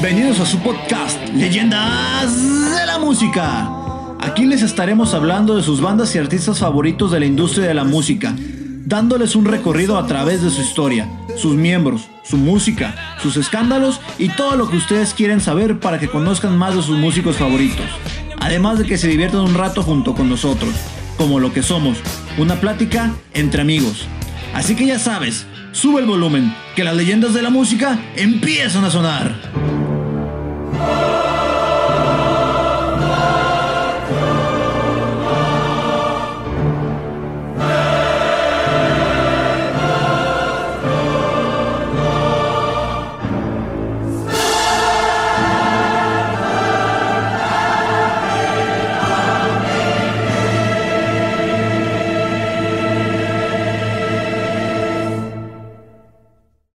Bienvenidos a su podcast, Leyendas de la Música. Aquí les estaremos hablando de sus bandas y artistas favoritos de la industria de la música, dándoles un recorrido a través de su historia, sus miembros, su música, sus escándalos y todo lo que ustedes quieren saber para que conozcan más de sus músicos favoritos. Además de que se diviertan un rato junto con nosotros, como lo que somos, una plática entre amigos. Así que ya sabes, sube el volumen, que las leyendas de la música empiezan a sonar.